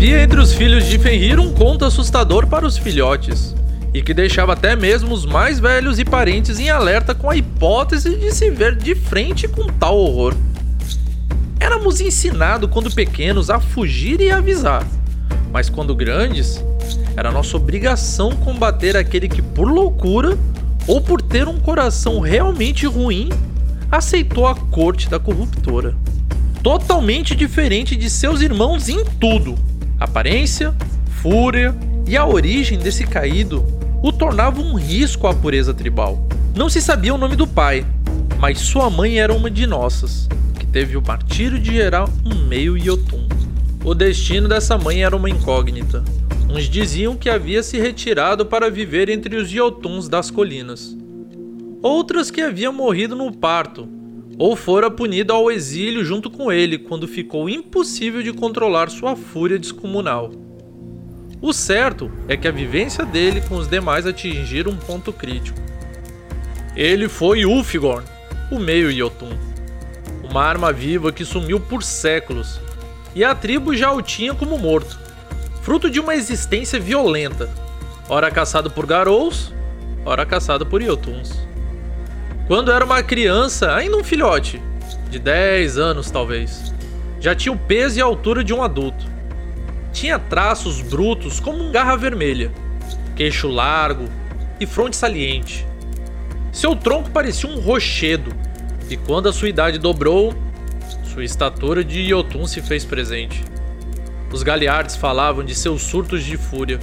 Havia entre os filhos de Fenrir um conto assustador para os filhotes, e que deixava até mesmo os mais velhos e parentes em alerta com a hipótese de se ver de frente com tal horror. Éramos ensinados quando pequenos a fugir e avisar, mas quando grandes, era nossa obrigação combater aquele que, por loucura ou por ter um coração realmente ruim, aceitou a corte da corruptora. Totalmente diferente de seus irmãos em tudo: aparência, fúria e a origem desse caído o tornava um risco à pureza tribal. Não se sabia o nome do pai, mas sua mãe era uma de nossas, que teve o martírio de gerar um meio Yotun. O destino dessa mãe era uma incógnita. Uns diziam que havia se retirado para viver entre os Yotuns das colinas. Outras que havia morrido no parto, ou fora punida ao exílio junto com ele quando ficou impossível de controlar sua fúria descomunal. O certo é que a vivência dele com os demais atingiram um ponto crítico. Ele foi Ulfigorn, o meio Jotun, uma arma viva que sumiu por séculos, e a tribo já o tinha como morto, fruto de uma existência violenta, ora caçado por Garous, ora caçado por Jotuns. Quando era uma criança, ainda um filhote, de 10 anos talvez, já tinha o peso e a altura de um adulto tinha traços brutos como um garra vermelha, queixo largo e fronte saliente. Seu tronco parecia um rochedo, e quando a sua idade dobrou, sua estatura de Yotun se fez presente. Os galeardes falavam de seus surtos de fúria.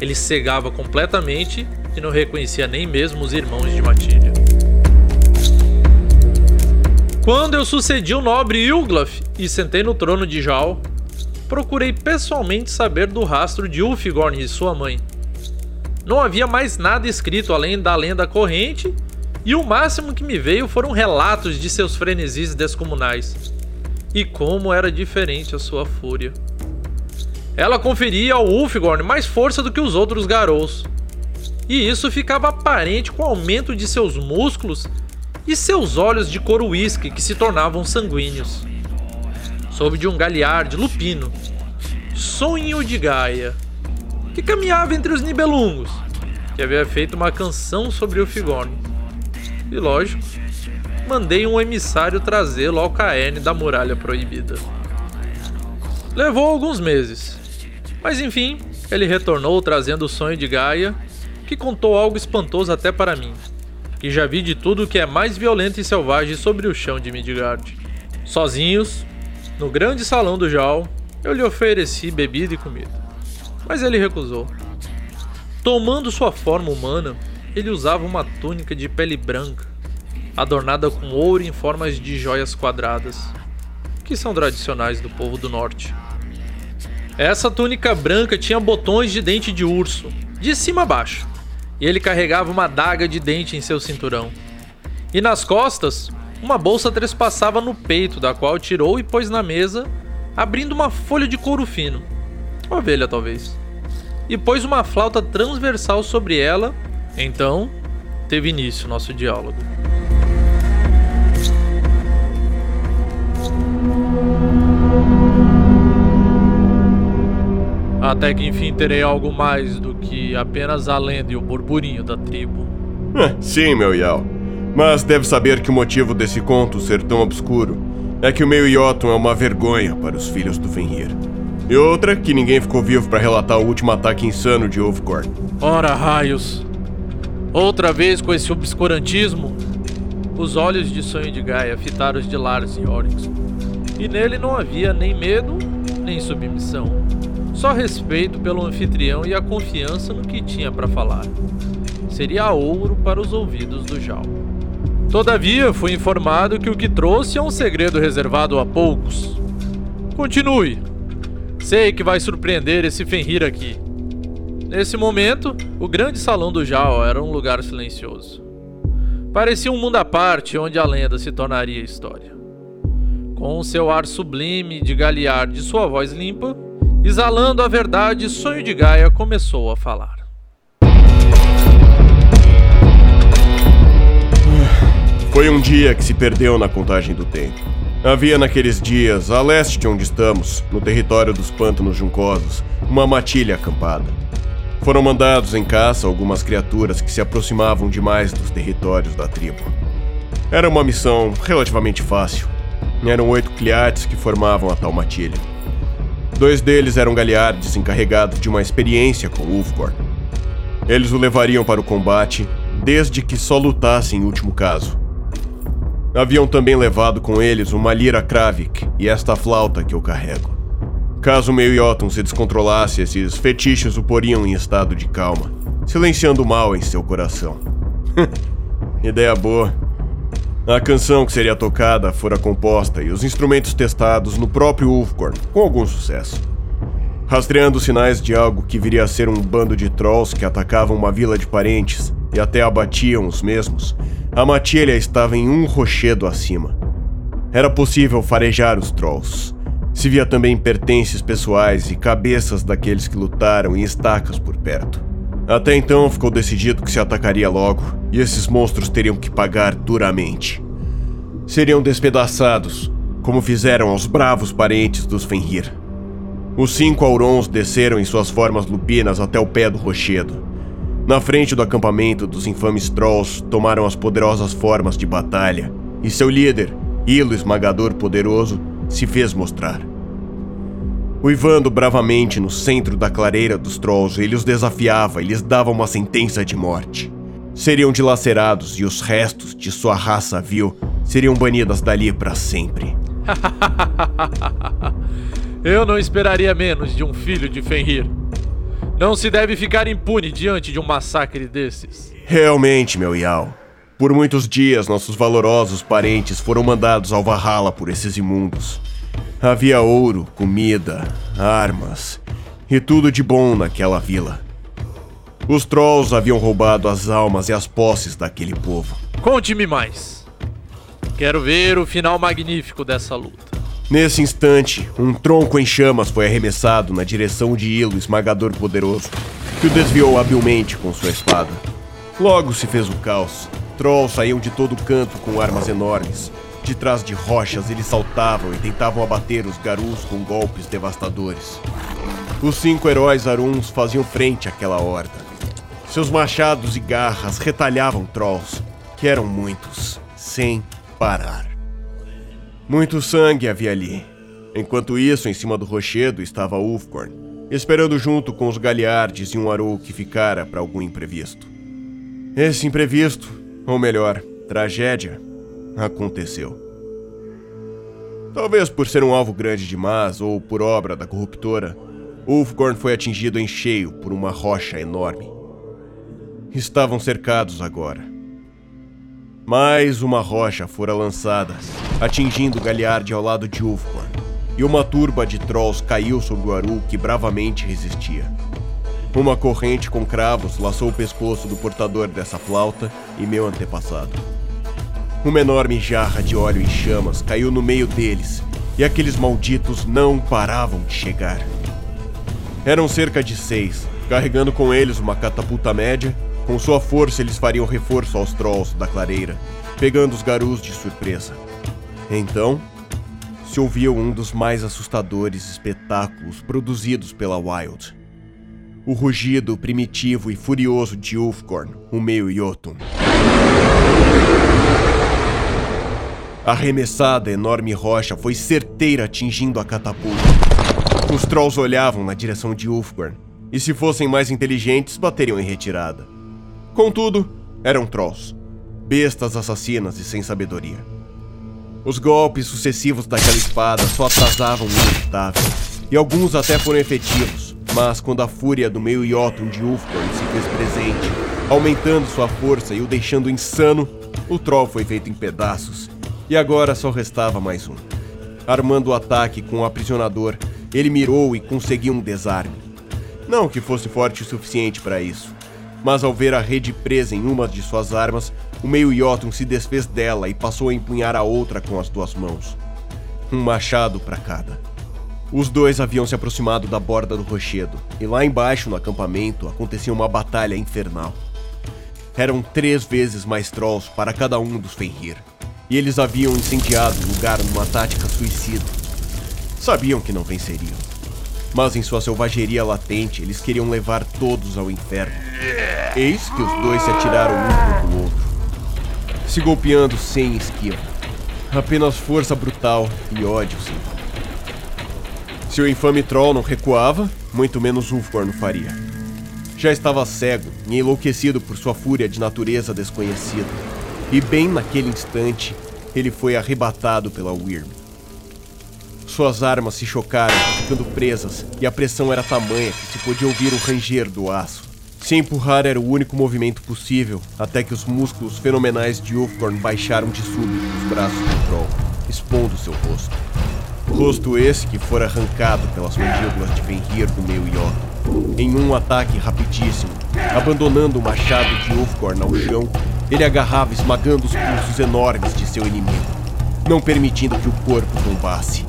Ele cegava completamente e não reconhecia nem mesmo os irmãos de Matilha. Quando eu sucedi o nobre Ilglaf e sentei no trono de Jal, procurei pessoalmente saber do rastro de Ulfigorn e sua mãe. Não havia mais nada escrito além da lenda corrente, e o máximo que me veio foram relatos de seus frenesis descomunais. E como era diferente a sua fúria. Ela conferia ao Ulfigorn mais força do que os outros Garous. E isso ficava aparente com o aumento de seus músculos e seus olhos de couro whisky que se tornavam sanguíneos soube de um galearde lupino, Sonho de Gaia, que caminhava entre os Nibelungos, que havia feito uma canção sobre o Figorn. E lógico, mandei um emissário trazê-lo ao da Muralha Proibida. Levou alguns meses, mas enfim, ele retornou trazendo o sonho de Gaia, que contou algo espantoso até para mim, que já vi de tudo que é mais violento e selvagem sobre o chão de Midgard. Sozinhos, no grande salão do Jal, eu lhe ofereci bebida e comida, mas ele recusou. Tomando sua forma humana, ele usava uma túnica de pele branca, adornada com ouro em formas de joias quadradas, que são tradicionais do povo do norte. Essa túnica branca tinha botões de dente de urso, de cima a baixo, e ele carregava uma daga de dente em seu cinturão. E nas costas, uma bolsa trespassava no peito, da qual tirou e pôs na mesa, abrindo uma folha de couro fino. Ovelha, talvez. E pôs uma flauta transversal sobre ela. Então, teve início nosso diálogo. Até que enfim terei algo mais do que apenas a lenda e o burburinho da tribo. Sim, meu Yao. Mas deve saber que o motivo desse conto ser tão obscuro é que o meio Jotun é uma vergonha para os filhos do Fenrir. E outra, que ninguém ficou vivo para relatar o último ataque insano de Ulfgord. Ora, raios! Outra vez com esse obscurantismo? Os olhos de sonho de Gaia fitaram os de Lars e Oryx. E nele não havia nem medo, nem submissão. Só respeito pelo anfitrião e a confiança no que tinha para falar. Seria ouro para os ouvidos do Jal. Todavia, fui informado que o que trouxe é um segredo reservado a poucos. Continue. Sei que vai surpreender esse Fenrir aqui. Nesse momento, o grande salão do Jal era um lugar silencioso. Parecia um mundo à parte onde a lenda se tornaria história. Com seu ar sublime de galear de sua voz limpa, exalando a verdade, Sonho de Gaia começou a falar. Foi um dia que se perdeu na contagem do tempo. Havia naqueles dias, a leste de onde estamos, no território dos pântanos juncosos, uma matilha acampada. Foram mandados em caça algumas criaturas que se aproximavam demais dos territórios da tribo. Era uma missão relativamente fácil. Eram oito cliates que formavam a tal matilha. Dois deles eram galeardes encarregados de uma experiência com Ulfgorn. Eles o levariam para o combate, desde que só lutasse em último caso. Haviam também levado com eles uma lira Kravik e esta flauta que eu carrego. Caso Meioton se descontrolasse, esses fetiches o poriam em estado de calma, silenciando o mal em seu coração. Ideia boa. A canção que seria tocada fora composta e os instrumentos testados no próprio Ulfgorn, com algum sucesso. Rastreando sinais de algo que viria a ser um bando de trolls que atacavam uma vila de parentes e até abatiam os mesmos, a matilha estava em um rochedo acima. Era possível farejar os trolls, se via também pertences pessoais e cabeças daqueles que lutaram em estacas por perto. Até então ficou decidido que se atacaria logo, e esses monstros teriam que pagar duramente. Seriam despedaçados, como fizeram aos bravos parentes dos Fenrir. Os cinco Aurons desceram em suas formas lupinas até o pé do rochedo. Na frente do acampamento dos infames Trolls tomaram as poderosas formas de batalha, e seu líder, Hilo Esmagador Poderoso, se fez mostrar. Uivando bravamente no centro da clareira dos Trolls, ele os desafiava e lhes dava uma sentença de morte. Seriam dilacerados e os restos de sua raça vil seriam banidas dali para sempre. Eu não esperaria menos de um filho de Fenrir. Não se deve ficar impune diante de um massacre desses. Realmente, meu Yao. Por muitos dias, nossos valorosos parentes foram mandados ao Valhalla por esses imundos. Havia ouro, comida, armas e tudo de bom naquela vila. Os Trolls haviam roubado as almas e as posses daquele povo. Conte-me mais. Quero ver o final magnífico dessa luta. Nesse instante, um tronco em chamas foi arremessado na direção de Ilo, esmagador poderoso, que o desviou habilmente com sua espada. Logo se fez o caos. Trolls saíam de todo canto com armas enormes, de trás de rochas, eles saltavam e tentavam abater os garus com golpes devastadores. Os cinco heróis aruns faziam frente àquela horda. Seus machados e garras retalhavam trolls, que eram muitos, sem parar. Muito sangue havia ali. Enquanto isso, em cima do rochedo estava Ulfgorn, esperando junto com os galeardes e um Aru que ficara para algum imprevisto. Esse imprevisto, ou melhor, tragédia, aconteceu. Talvez por ser um alvo grande demais ou por obra da corruptora, Ulfgorn foi atingido em cheio por uma rocha enorme. Estavam cercados agora. Mais uma rocha fora lançada, atingindo Galiard ao lado de Ulfgorn, e uma turba de trolls caiu sobre o Aru que bravamente resistia. Uma corrente com cravos laçou o pescoço do portador dessa flauta e meu antepassado. Uma enorme jarra de óleo em chamas caiu no meio deles, e aqueles malditos não paravam de chegar. Eram cerca de seis, carregando com eles uma catapulta média. Com sua força, eles fariam reforço aos trolls da clareira, pegando os garus de surpresa. Então, se ouviu um dos mais assustadores espetáculos produzidos pela Wild. O rugido primitivo e furioso de Ulfgorn, o meio Jotun. A arremessada enorme rocha foi certeira atingindo a catapulta. Os trolls olhavam na direção de Ulfgorn, e se fossem mais inteligentes, bateriam em retirada. Contudo, eram trolls, bestas assassinas e sem sabedoria. Os golpes sucessivos daquela espada só atrasavam o inevitável, e alguns até foram efetivos, mas quando a fúria do meio Jotun de Ulfgorn se fez presente, aumentando sua força e o deixando insano, o troll foi feito em pedaços e agora só restava mais um. Armando o ataque com o aprisionador, ele mirou e conseguiu um desarme. Não que fosse forte o suficiente para isso, mas ao ver a rede presa em uma de suas armas, o meio Jotun se desfez dela e passou a empunhar a outra com as duas mãos. Um machado para cada. Os dois haviam se aproximado da borda do rochedo, e lá embaixo no acampamento acontecia uma batalha infernal. Eram três vezes mais trolls para cada um dos Fenrir e eles haviam incendiado o lugar numa tática suicida. Sabiam que não venceriam. Mas em sua selvageria latente, eles queriam levar todos ao inferno. Eis que os dois se atiraram um contra o outro, se golpeando sem esquiva. Apenas força brutal e ódio sim. Se o infame troll não recuava, muito menos Ulfborn faria. Já estava cego e enlouquecido por sua fúria de natureza desconhecida. E bem naquele instante, ele foi arrebatado pela Wyrm. Suas armas se chocaram, ficando presas, e a pressão era tamanha que se podia ouvir o ranger do aço. Se empurrar era o único movimento possível, até que os músculos fenomenais de Ulfborn baixaram de súbito nos braços do Troll, expondo seu rosto. Rosto esse que fora arrancado pelas mandíbulas de Fenrir do meio Yoto. Em um ataque rapidíssimo, abandonando o machado de Ulfgorn ao chão, ele agarrava esmagando os pulsos enormes de seu inimigo, não permitindo que o corpo tombasse.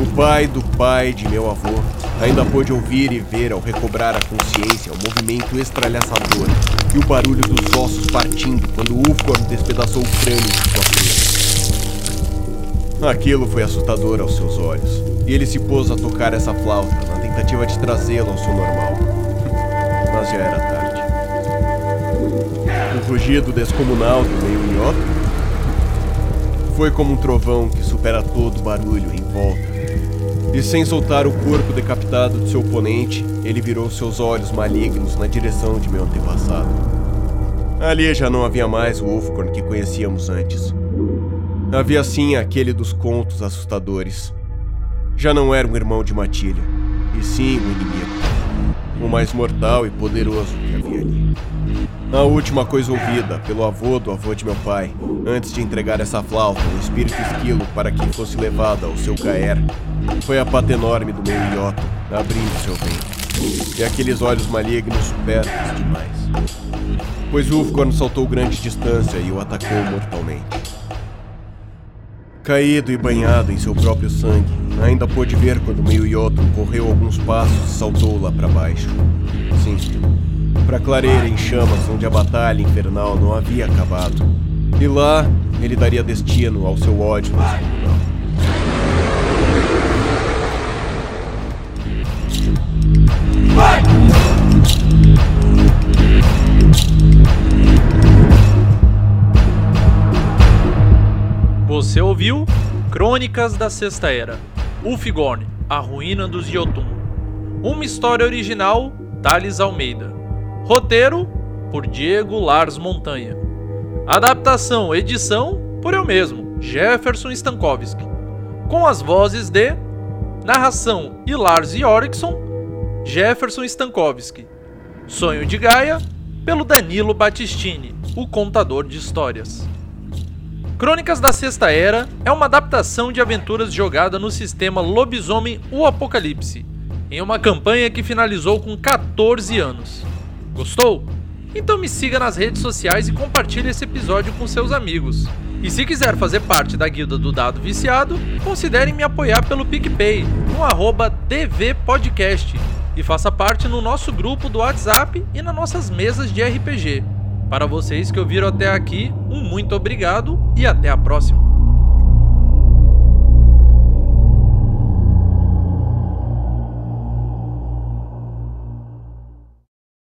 O pai do pai de meu avô ainda pôde ouvir e ver ao recobrar a consciência o movimento estralhaçador e o barulho dos ossos partindo quando Ulfgorn despedaçou o crânio de sua presa. Aquilo foi assustador aos seus olhos, e ele se pôs a tocar essa flauta na tentativa de trazê-la ao seu normal. Mas já era tarde. O rugido descomunal do meio minhoto foi como um trovão que supera todo barulho em volta e sem soltar o corpo decapitado de seu oponente, ele virou seus olhos malignos na direção de meu antepassado. Ali já não havia mais o Wolfkorn que conhecíamos antes. Havia sim aquele dos contos assustadores. Já não era um irmão de Matilha, e sim um inimigo. O mais mortal e poderoso. A última coisa ouvida pelo avô do avô de meu pai, antes de entregar essa flauta ao espírito esquilo para que fosse levada ao seu Caer, foi a pata enorme do meio Yoto, abrindo seu ventre. E aqueles olhos malignos perto demais. Pois Ulfgorn saltou grande distância e o atacou mortalmente. Caído e banhado em seu próprio sangue, ainda pôde ver quando meio Yoto correu alguns passos e saltou lá para baixo. Sim, para a clareira em chamas onde a batalha infernal não havia acabado. E lá ele daria destino ao seu ódio descomunal. Você ouviu Crônicas da Sexta Era, Ulfgorn, a ruína dos Jotun. Uma história original, Thales Almeida. Roteiro, por Diego Lars Montanha. Adaptação, edição, por eu mesmo, Jefferson Stankowski. Com as vozes de Narração e Lars Jorikson, Jefferson Stankowski. Sonho de Gaia, pelo Danilo Battistini, o contador de histórias. Crônicas da Sexta Era é uma adaptação de aventuras jogada no sistema Lobisomem O Apocalipse, em uma campanha que finalizou com 14 anos. Gostou? Então me siga nas redes sociais e compartilhe esse episódio com seus amigos. E se quiser fazer parte da guilda do Dado Viciado, considere me apoiar pelo PicPay, no arroba DVPodcast, e faça parte no nosso grupo do WhatsApp e nas nossas mesas de RPG. Para vocês que ouviram até aqui, um muito obrigado e até a próxima.